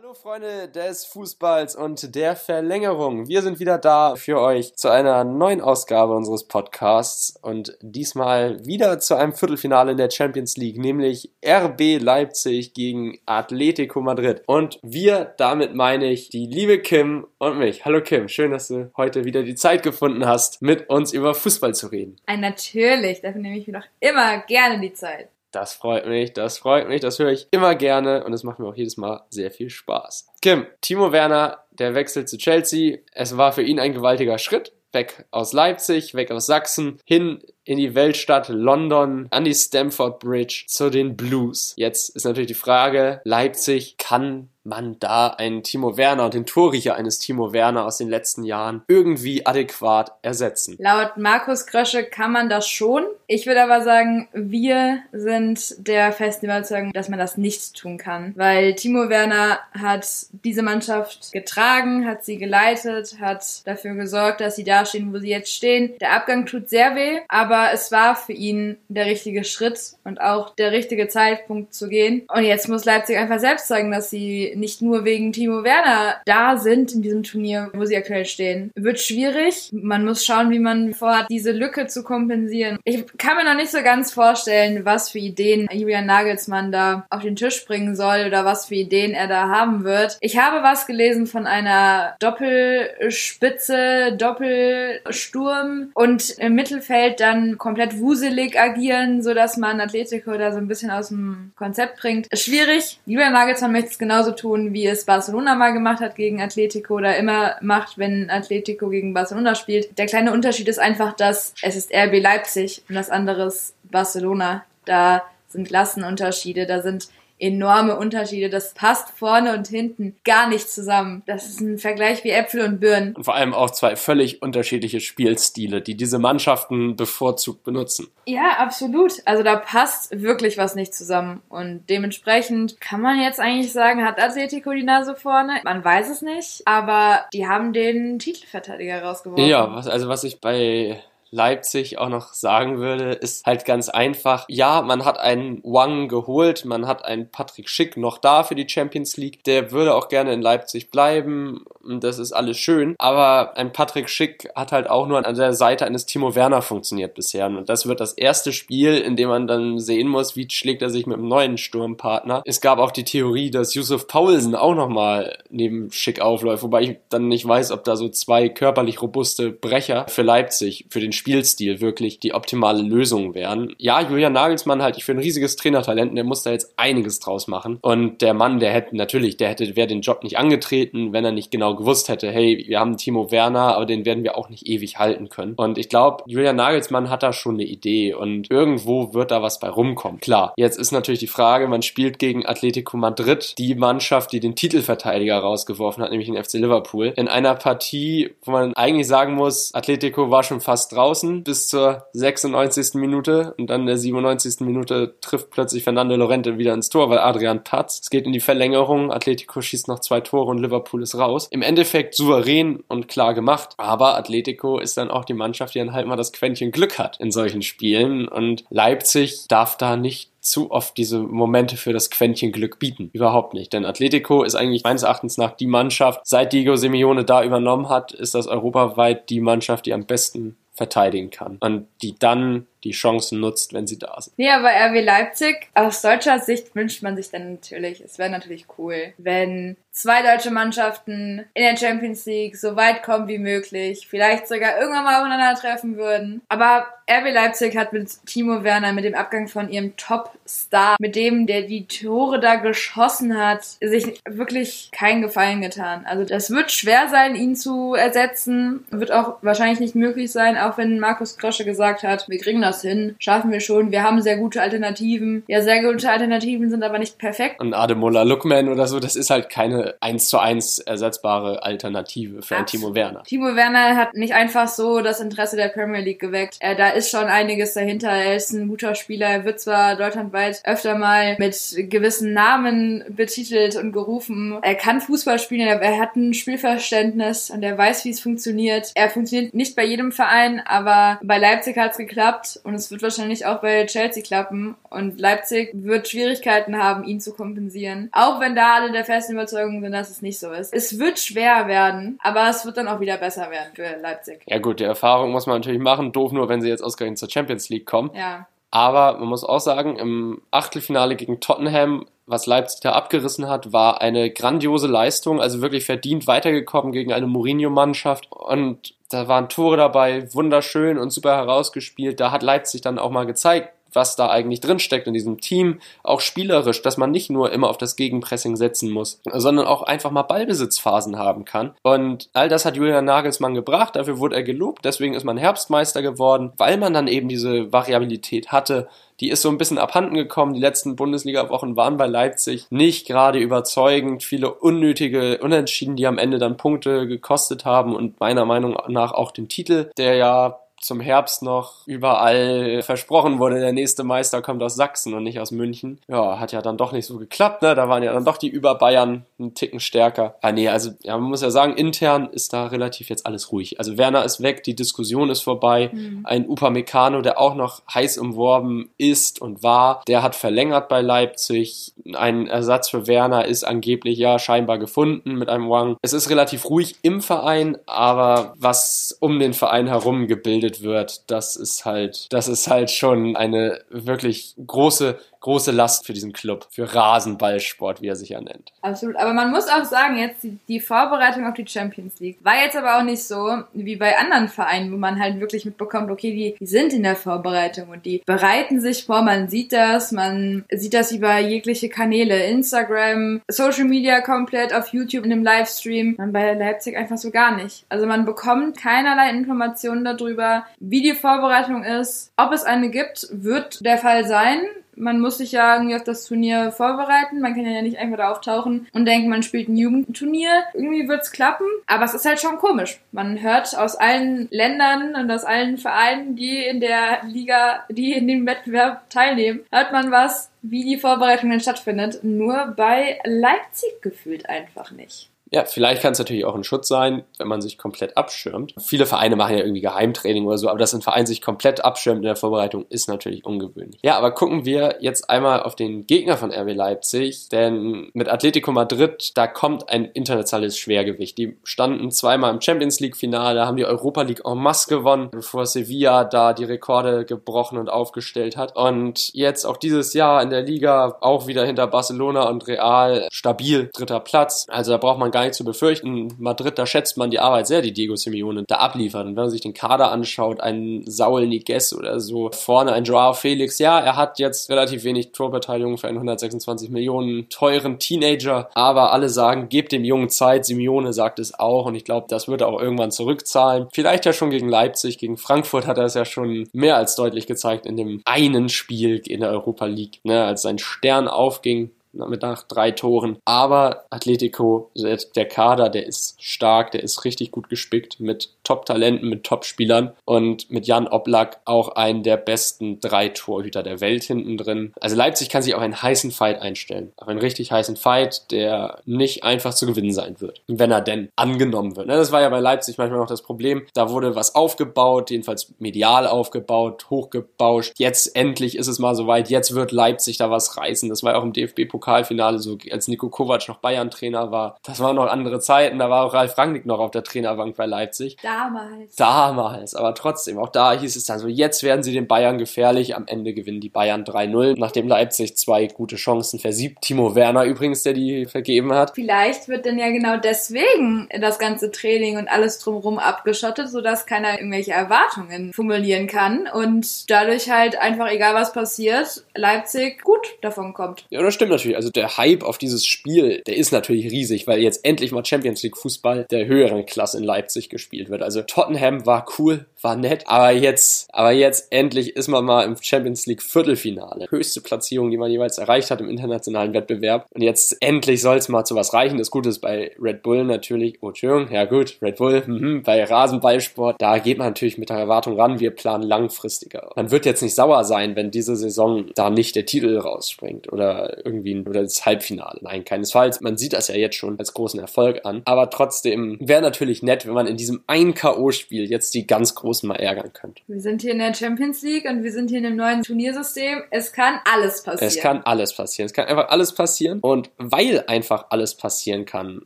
Hallo Freunde des Fußballs und der Verlängerung. Wir sind wieder da für euch zu einer neuen Ausgabe unseres Podcasts und diesmal wieder zu einem Viertelfinale in der Champions League, nämlich RB Leipzig gegen Atletico Madrid. Und wir, damit meine ich die liebe Kim und mich. Hallo Kim, schön, dass du heute wieder die Zeit gefunden hast, mit uns über Fußball zu reden. Ein natürlich, dafür nehme ich mir doch immer gerne die Zeit. Das freut mich, das freut mich, das höre ich immer gerne und es macht mir auch jedes Mal sehr viel Spaß. Kim, Timo Werner, der wechselt zu Chelsea. Es war für ihn ein gewaltiger Schritt. Weg aus Leipzig, weg aus Sachsen, hin in die Weltstadt London, an die Stamford Bridge, zu den Blues. Jetzt ist natürlich die Frage, Leipzig kann man da einen Timo Werner und den Torriecher eines Timo Werner aus den letzten Jahren irgendwie adäquat ersetzen? Laut Markus Krösche kann man das schon. Ich würde aber sagen, wir sind der festen Überzeugung, dass man das nicht tun kann, weil Timo Werner hat diese Mannschaft getragen, hat sie geleitet, hat dafür gesorgt, dass sie da stehen, wo sie jetzt stehen. Der Abgang tut sehr weh, aber es war für ihn der richtige Schritt und auch der richtige Zeitpunkt zu gehen. Und jetzt muss Leipzig einfach selbst zeigen, dass sie nicht nur wegen Timo Werner da sind in diesem Turnier, wo sie aktuell stehen. Wird schwierig. Man muss schauen, wie man vorhat, diese Lücke zu kompensieren. Ich kann mir noch nicht so ganz vorstellen, was für Ideen Julian Nagelsmann da auf den Tisch bringen soll oder was für Ideen er da haben wird. Ich habe was gelesen von einer Doppelspitze, Doppelsturm und im Mittelfeld dann komplett wuselig agieren, sodass man Atletico da so ein bisschen aus dem Konzept bringt. Schwierig. Julian Nagelsmann möchte es genauso tun tun, wie es Barcelona mal gemacht hat gegen Atletico oder immer macht, wenn Atletico gegen Barcelona spielt. Der kleine Unterschied ist einfach, dass es ist RB Leipzig und das andere ist Barcelona. Da sind Klassenunterschiede, da sind enorme Unterschiede. Das passt vorne und hinten gar nicht zusammen. Das ist ein Vergleich wie Äpfel und Birnen. Und vor allem auch zwei völlig unterschiedliche Spielstile, die diese Mannschaften bevorzugt benutzen. Ja, absolut. Also da passt wirklich was nicht zusammen. Und dementsprechend kann man jetzt eigentlich sagen, hat Atletico die Nase vorne? Man weiß es nicht. Aber die haben den Titelverteidiger rausgeworfen. Ja, was, also was ich bei Leipzig auch noch sagen würde, ist halt ganz einfach. Ja, man hat einen Wang geholt, man hat einen Patrick Schick noch da für die Champions League. Der würde auch gerne in Leipzig bleiben. Das ist alles schön. Aber ein Patrick Schick hat halt auch nur an der Seite eines Timo Werner funktioniert bisher. Und das wird das erste Spiel, in dem man dann sehen muss, wie schlägt er sich mit einem neuen Sturmpartner. Es gab auch die Theorie, dass Yusuf Paulsen auch nochmal neben Schick aufläuft, wobei ich dann nicht weiß, ob da so zwei körperlich robuste Brecher für Leipzig, für den Spielstil wirklich die optimale Lösung wären. Ja, Julian Nagelsmann halte ich für ein riesiges Trainertalent der muss da jetzt einiges draus machen. Und der Mann, der hätte natürlich, der hätte, wäre den Job nicht angetreten, wenn er nicht genau gewusst hätte, hey, wir haben Timo Werner, aber den werden wir auch nicht ewig halten können. Und ich glaube, Julian Nagelsmann hat da schon eine Idee und irgendwo wird da was bei rumkommen. Klar, jetzt ist natürlich die Frage, man spielt gegen Atletico Madrid, die Mannschaft, die den Titelverteidiger rausgeworfen hat, nämlich den FC Liverpool, in einer Partie, wo man eigentlich sagen muss, Atletico war schon fast draußen draußen bis zur 96. Minute und dann der 97. Minute trifft plötzlich Fernando Lorente wieder ins Tor, weil Adrian patzt. Es geht in die Verlängerung, Atletico schießt noch zwei Tore und Liverpool ist raus. Im Endeffekt souverän und klar gemacht, aber Atletico ist dann auch die Mannschaft, die dann halt mal das Quäntchen Glück hat in solchen Spielen und Leipzig darf da nicht zu oft diese Momente für das Quäntchen Glück bieten. Überhaupt nicht. Denn Atletico ist eigentlich meines Erachtens nach die Mannschaft, seit Diego Simeone da übernommen hat, ist das europaweit die Mannschaft, die am besten verteidigen kann. Und die dann die Chancen nutzt, wenn sie da sind. Ja, aber RW Leipzig, aus deutscher Sicht wünscht man sich dann natürlich, es wäre natürlich cool, wenn zwei deutsche Mannschaften in der Champions League so weit kommen wie möglich, vielleicht sogar irgendwann mal aufeinander treffen würden. Aber RB Leipzig hat mit Timo Werner, mit dem Abgang von ihrem Top-Star, mit dem, der die Tore da geschossen hat, sich wirklich keinen Gefallen getan. Also das wird schwer sein, ihn zu ersetzen. Wird auch wahrscheinlich nicht möglich sein, auch wenn Markus Krosche gesagt hat, wir kriegen das hin, schaffen wir schon, wir haben sehr gute Alternativen. Ja, sehr gute Alternativen sind aber nicht perfekt. Und Ademola Lookman oder so, das ist halt keine eins zu eins ersetzbare Alternative für einen Timo Werner. Timo Werner hat nicht einfach so das Interesse der Premier League geweckt. Er, da ist schon einiges dahinter. Er ist ein guter Spieler. Er wird zwar deutschlandweit öfter mal mit gewissen Namen betitelt und gerufen. Er kann Fußball spielen, er hat ein Spielverständnis und er weiß, wie es funktioniert. Er funktioniert nicht bei jedem Verein, aber bei Leipzig hat es geklappt und es wird wahrscheinlich auch bei Chelsea klappen und Leipzig wird Schwierigkeiten haben, ihn zu kompensieren. Auch wenn da alle der festen Überzeugung sind, dass es nicht so ist. Es wird schwer werden, aber es wird dann auch wieder besser werden für Leipzig. Ja gut, die Erfahrung muss man natürlich machen. Doof nur, wenn sie jetzt ausgerechnet zur Champions League kommen. Ja. Aber man muss auch sagen, im Achtelfinale gegen Tottenham, was Leipzig da abgerissen hat, war eine grandiose Leistung, also wirklich verdient weitergekommen gegen eine Mourinho-Mannschaft. Und da waren Tore dabei, wunderschön und super herausgespielt. Da hat Leipzig dann auch mal gezeigt, was da eigentlich drinsteckt in diesem Team, auch spielerisch, dass man nicht nur immer auf das Gegenpressing setzen muss, sondern auch einfach mal Ballbesitzphasen haben kann. Und all das hat Julian Nagelsmann gebracht, dafür wurde er gelobt, deswegen ist man Herbstmeister geworden, weil man dann eben diese Variabilität hatte, die ist so ein bisschen abhanden gekommen. Die letzten Bundesliga-Wochen waren bei Leipzig nicht gerade überzeugend. Viele unnötige Unentschieden, die am Ende dann Punkte gekostet haben und meiner Meinung nach auch den Titel, der ja zum Herbst noch überall versprochen wurde, der nächste Meister kommt aus Sachsen und nicht aus München. Ja, hat ja dann doch nicht so geklappt, ne? Da waren ja dann doch die über Bayern einen Ticken stärker. Ah nee, also ja, man muss ja sagen, intern ist da relativ jetzt alles ruhig. Also Werner ist weg, die Diskussion ist vorbei. Mhm. Ein Upamecano, der auch noch heiß umworben ist und war, der hat verlängert bei Leipzig. Ein Ersatz für Werner ist angeblich ja scheinbar gefunden mit einem Wang. Es ist relativ ruhig im Verein, aber was um den Verein herum gebildet gebildet wird, das ist halt, das ist halt schon eine wirklich große große Last für diesen Club, für Rasenballsport, wie er sich ja nennt. Absolut, aber man muss auch sagen, jetzt die, die, Vorbereitung auf die Champions League war jetzt aber auch nicht so wie bei anderen Vereinen, wo man halt wirklich mitbekommt, okay, die, die sind in der Vorbereitung und die bereiten sich vor, man sieht das, man sieht das über jegliche Kanäle, Instagram, Social Media komplett, auf YouTube in einem Livestream, man bei Leipzig einfach so gar nicht. Also man bekommt keinerlei Informationen darüber, wie die Vorbereitung ist, ob es eine gibt, wird der Fall sein man muss sich ja irgendwie auf das Turnier vorbereiten. Man kann ja nicht einfach da auftauchen und denken, man spielt ein Jugendturnier. Irgendwie wird's klappen. Aber es ist halt schon komisch. Man hört aus allen Ländern und aus allen Vereinen, die in der Liga, die in dem Wettbewerb teilnehmen, hört man was, wie die Vorbereitung denn stattfindet. Nur bei Leipzig gefühlt einfach nicht. Ja, vielleicht kann es natürlich auch ein Schutz sein, wenn man sich komplett abschirmt. Viele Vereine machen ja irgendwie Geheimtraining oder so, aber dass ein Verein sich komplett abschirmt in der Vorbereitung ist natürlich ungewöhnlich. Ja, aber gucken wir jetzt einmal auf den Gegner von RB Leipzig, denn mit Atletico Madrid, da kommt ein internationales Schwergewicht. Die standen zweimal im Champions League Finale, haben die Europa League en masse gewonnen, bevor Sevilla da die Rekorde gebrochen und aufgestellt hat. Und jetzt auch dieses Jahr in der Liga auch wieder hinter Barcelona und Real stabil dritter Platz. Also da braucht man gar gar nicht zu befürchten. Madrid, da schätzt man die Arbeit sehr, die Diego Simeone da abliefert. Und wenn man sich den Kader anschaut, ein Saul Niguez oder so, vorne ein Joao Felix, ja, er hat jetzt relativ wenig Torbeteiligung für einen 126 Millionen teuren Teenager, aber alle sagen, gebt dem Jungen Zeit. Simeone sagt es auch und ich glaube, das wird er auch irgendwann zurückzahlen. Vielleicht ja schon gegen Leipzig, gegen Frankfurt hat er es ja schon mehr als deutlich gezeigt in dem einen Spiel in der Europa League, ne, als sein Stern aufging mit nach drei Toren. Aber Atletico, der Kader, der ist stark, der ist richtig gut gespickt mit Top-Talenten, mit Top-Spielern und mit Jan Oblak auch einen der besten drei Torhüter der Welt hinten drin. Also Leipzig kann sich auf einen heißen Fight einstellen. Auf einen richtig heißen Fight, der nicht einfach zu gewinnen sein wird. Wenn er denn angenommen wird. Ne, das war ja bei Leipzig manchmal noch das Problem. Da wurde was aufgebaut, jedenfalls medial aufgebaut, hochgebauscht. Jetzt endlich ist es mal soweit. Jetzt wird Leipzig da was reißen. Das war ja auch im DFB-Pokal Pokalfinale, so als Nico Kovac noch Bayern-Trainer war. Das waren noch andere Zeiten, da war auch Ralf Rangnick noch auf der Trainerbank bei Leipzig. Damals. Damals, aber trotzdem, auch da hieß es dann so, jetzt werden sie den Bayern gefährlich. Am Ende gewinnen die Bayern 3-0, nachdem Leipzig zwei gute Chancen versiebt. Timo Werner übrigens, der die vergeben hat. Vielleicht wird denn ja genau deswegen das ganze Training und alles drumherum abgeschottet, sodass keiner irgendwelche Erwartungen formulieren kann und dadurch halt einfach, egal was passiert, Leipzig gut davon kommt. Ja, das stimmt natürlich also der Hype auf dieses Spiel, der ist natürlich riesig, weil jetzt endlich mal Champions League Fußball der höheren Klasse in Leipzig gespielt wird. Also Tottenham war cool, war nett, aber jetzt, aber jetzt endlich ist man mal im Champions League Viertelfinale. Höchste Platzierung, die man jeweils erreicht hat im internationalen Wettbewerb. Und jetzt endlich soll es mal zu was reichen. Das Gute ist bei Red Bull natürlich, oh, Entschuldigung, ja gut, Red Bull, mhm, bei Rasenballsport, da geht man natürlich mit der Erwartung ran, wir planen langfristiger. Man wird jetzt nicht sauer sein, wenn diese Saison da nicht der Titel rausspringt oder irgendwie ziehen oder das Halbfinale. Nein, keinesfalls. Man sieht das ja jetzt schon als großen Erfolg an. Aber trotzdem wäre natürlich nett, wenn man in diesem ein K.O.-Spiel jetzt die ganz Großen mal ärgern könnte. Wir sind hier in der Champions League und wir sind hier in einem neuen Turniersystem. Es kann alles passieren. Es kann alles passieren. Es kann einfach alles passieren. Und weil einfach alles passieren kann,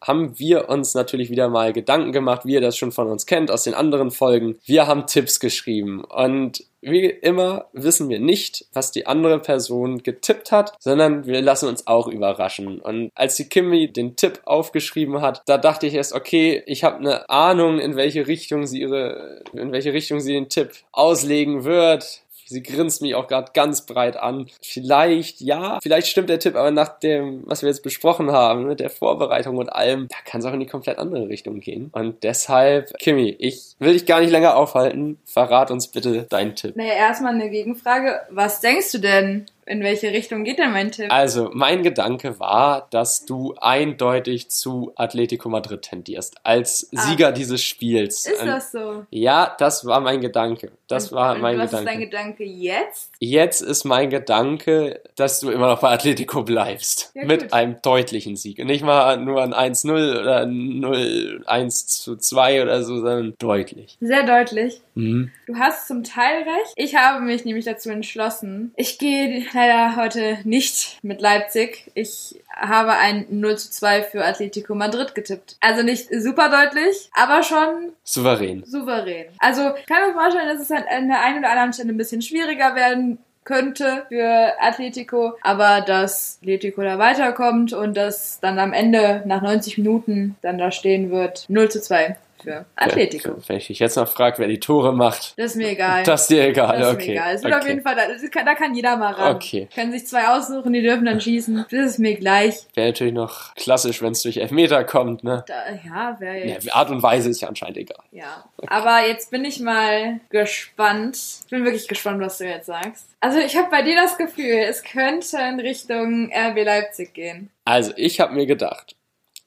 haben wir uns natürlich wieder mal Gedanken gemacht, wie ihr das schon von uns kennt aus den anderen Folgen. Wir haben Tipps geschrieben und wie immer wissen wir nicht, was die andere Person getippt hat, sondern wir lassen uns auch überraschen. Und als die Kimmy den Tipp aufgeschrieben hat, da dachte ich erst, okay, ich habe eine Ahnung, in welche Richtung sie ihre, in welche Richtung sie den Tipp auslegen wird. Sie grinst mich auch gerade ganz breit an. Vielleicht, ja, vielleicht stimmt der Tipp, aber nach dem, was wir jetzt besprochen haben, mit der Vorbereitung und allem, da kann es auch in die komplett andere Richtung gehen. Und deshalb, Kimi, ich will dich gar nicht länger aufhalten. Verrat uns bitte deinen Tipp. Naja, erstmal eine Gegenfrage. Was denkst du denn? In welche Richtung geht denn mein Tipp? Also, mein Gedanke war, dass du eindeutig zu Atletico Madrid tendierst, als Ah. Sieger dieses Spiels. Ist das so? Ja, das war mein Gedanke. Das Und- war und mein was Gedanke. ist dein Gedanke jetzt? Jetzt ist mein Gedanke, dass du immer noch bei Atletico bleibst. Ja, mit einem deutlichen Sieg. Und nicht mal nur ein 1-0 oder ein 0-1 zu 2 oder so, sondern deutlich. Sehr deutlich. Mhm. Du hast zum Teil recht. Ich habe mich nämlich dazu entschlossen. Ich gehe leider heute nicht mit Leipzig. Ich habe ein 0 zu 2 für Atletico Madrid getippt. Also nicht super deutlich, aber schon Souverän. souverän. Also kann mir vorstellen, dass es halt an der einen oder anderen Stelle ein bisschen schwieriger werden könnte für Atletico, aber dass Atletico da weiterkommt und dass dann am Ende nach 90 Minuten dann da stehen wird 0 zu 2 für Atletico. Wenn ich dich jetzt noch frage, wer die Tore macht, Das ist mir egal. das ist dir egal. Das ist okay. mir egal. Es wird okay. auf jeden Fall, da kann, da kann jeder mal ran. Okay. Können sich zwei aussuchen, die dürfen dann schießen. Das ist mir gleich. Wäre natürlich noch klassisch, wenn es durch Elfmeter kommt, ne? Da, ja, wäre Ja, jetzt. die Art und Weise ist ja anscheinend egal. Ja. Aber jetzt bin ich mal gespannt. Ich bin wirklich gespannt, was du jetzt sagst. Also ich habe bei dir das Gefühl, es könnte in Richtung RB Leipzig gehen. Also, ich habe mir gedacht,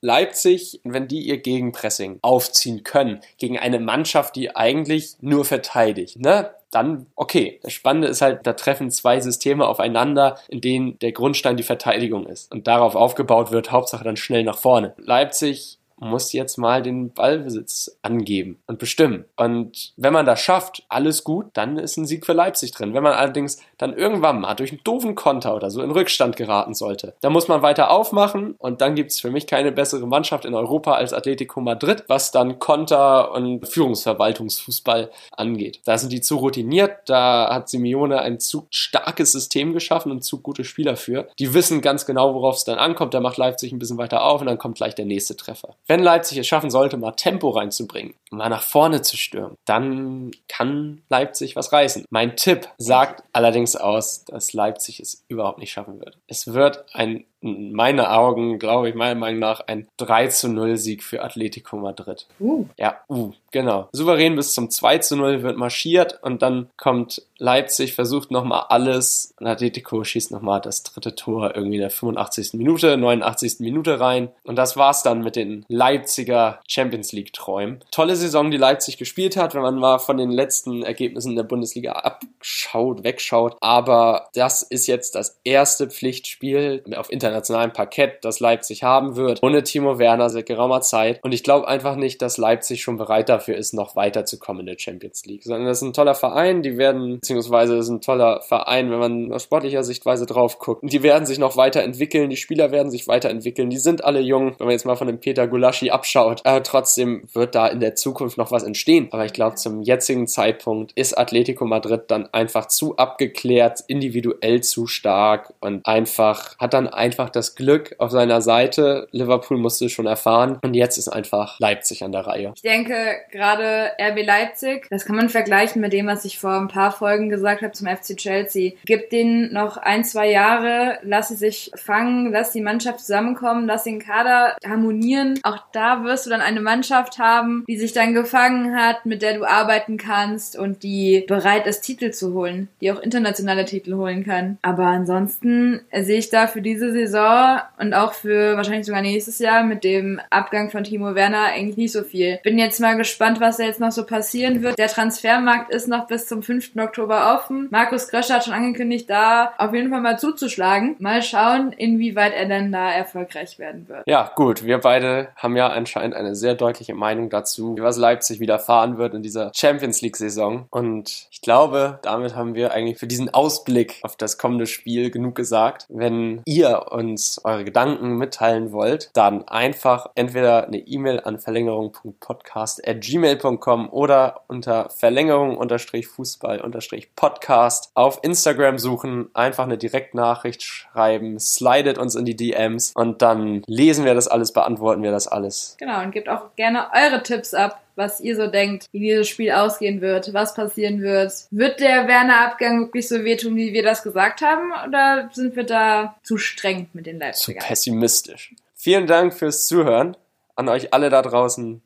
Leipzig, wenn die ihr Gegenpressing aufziehen können, gegen eine Mannschaft, die eigentlich nur verteidigt, ne? Dann, okay. Das Spannende ist halt, da treffen zwei Systeme aufeinander, in denen der Grundstein die Verteidigung ist. Und darauf aufgebaut wird, Hauptsache dann schnell nach vorne. Leipzig muss jetzt mal den Ballbesitz angeben und bestimmen. Und wenn man das schafft, alles gut, dann ist ein Sieg für Leipzig drin. Wenn man allerdings dann irgendwann mal durch einen doofen Konter oder so in Rückstand geraten sollte, dann muss man weiter aufmachen und dann gibt es für mich keine bessere Mannschaft in Europa als Atletico Madrid, was dann Konter und Führungsverwaltungsfußball angeht. Da sind die zu routiniert, da hat Simeone ein zu starkes System geschaffen und zu gute Spieler für. Die wissen ganz genau, worauf es dann ankommt. Da macht Leipzig ein bisschen weiter auf und dann kommt gleich der nächste Treffer. Wenn Leipzig es schaffen sollte, mal Tempo reinzubringen, mal nach vorne zu stürmen, dann kann Leipzig was reißen. Mein Tipp sagt allerdings aus, dass Leipzig es überhaupt nicht schaffen wird. Es wird ein, in meinen Augen, glaube ich, meiner Meinung nach, ein 3 zu 0 Sieg für Atletico Madrid. Uh. Ja, uh, genau. Souverän bis zum 2 zu 0 wird marschiert und dann kommt Leipzig, versucht nochmal alles und Atletico schießt nochmal das dritte Tor irgendwie in der 85. Minute, 89. Minute rein und das war's dann mit den Leipziger Champions League Träumen. Tolle Saison, die Leipzig gespielt hat, wenn man mal von den letzten Ergebnissen der Bundesliga abschaut, wegschaut, aber das ist jetzt das erste Pflichtspiel auf internationalem Parkett, das Leipzig haben wird, ohne Timo Werner seit geraumer Zeit. Und ich glaube einfach nicht, dass Leipzig schon bereit dafür ist, noch weiterzukommen in der Champions League, sondern das ist ein toller Verein, die werden, beziehungsweise das ist ein toller Verein, wenn man aus sportlicher Sichtweise drauf guckt, die werden sich noch weiterentwickeln, die Spieler werden sich weiterentwickeln, die sind alle jung, wenn man jetzt mal von dem Peter Gulaschi abschaut, aber trotzdem wird da in der Zukunft noch was entstehen, aber ich glaube zum jetzigen Zeitpunkt ist Atletico Madrid dann einfach zu abgeklärt, individuell zu stark und einfach, hat dann einfach das Glück auf seiner Seite, Liverpool musste schon erfahren und jetzt ist einfach Leipzig an der Reihe. Ich denke, gerade RB Leipzig, das kann man vergleichen mit dem, was ich vor ein paar Folgen gesagt habe zum FC Chelsea. Gib denen noch ein, zwei Jahre, lass sie sich fangen, lass die Mannschaft zusammenkommen, lass den Kader harmonieren. Auch da wirst du dann eine Mannschaft haben, die sich dann gefangen hat, mit der du arbeiten kannst und die bereit ist, Titel zu holen, die auch internationale Titel holen kann. Aber ansonsten sehe ich da für diese Saison und auch für wahrscheinlich sogar nächstes Jahr mit dem Abgang von Timo Werner eigentlich nicht so viel. Bin jetzt mal gespannt, was da jetzt noch so passieren wird. Der Transfermarkt ist noch bis zum 5. Oktober offen. Markus Kröscher hat schon angekündigt, da auf jeden Fall mal zuzuschlagen. Mal schauen, inwieweit er denn da erfolgreich werden wird. Ja, gut. Wir beide haben ja anscheinend eine sehr deutliche Meinung dazu, was Leipzig widerfahren wird in dieser Champions League Saison. Und ich glaube, damit haben wir eigentlich für diesen Ausblick auf das kommende Spiel genug gesagt. Wenn ihr uns eure Gedanken mitteilen wollt, dann einfach entweder eine E-Mail an verlängerung.podcast.gmail.com oder unter Verlängerung-Fußball-Podcast auf Instagram suchen, einfach eine Direktnachricht schreiben, slidet uns in die DMs und dann lesen wir das alles, beantworten wir das alles. Genau, und gebt auch gerne eure Tipps ab, was ihr so denkt, wie dieses Spiel ausgehen wird, was passieren wird. Wird der Werner-Abgang wirklich so wehtun, wie wir das gesagt haben, oder sind wir da zu streng mit den Zu Leipzigern? pessimistisch. Vielen Dank fürs Zuhören an euch alle da draußen,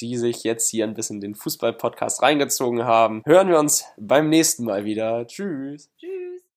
die sich jetzt hier ein bisschen den Fußball-Podcast reingezogen haben. Hören wir uns beim nächsten Mal wieder. Tschüss. Tschüss.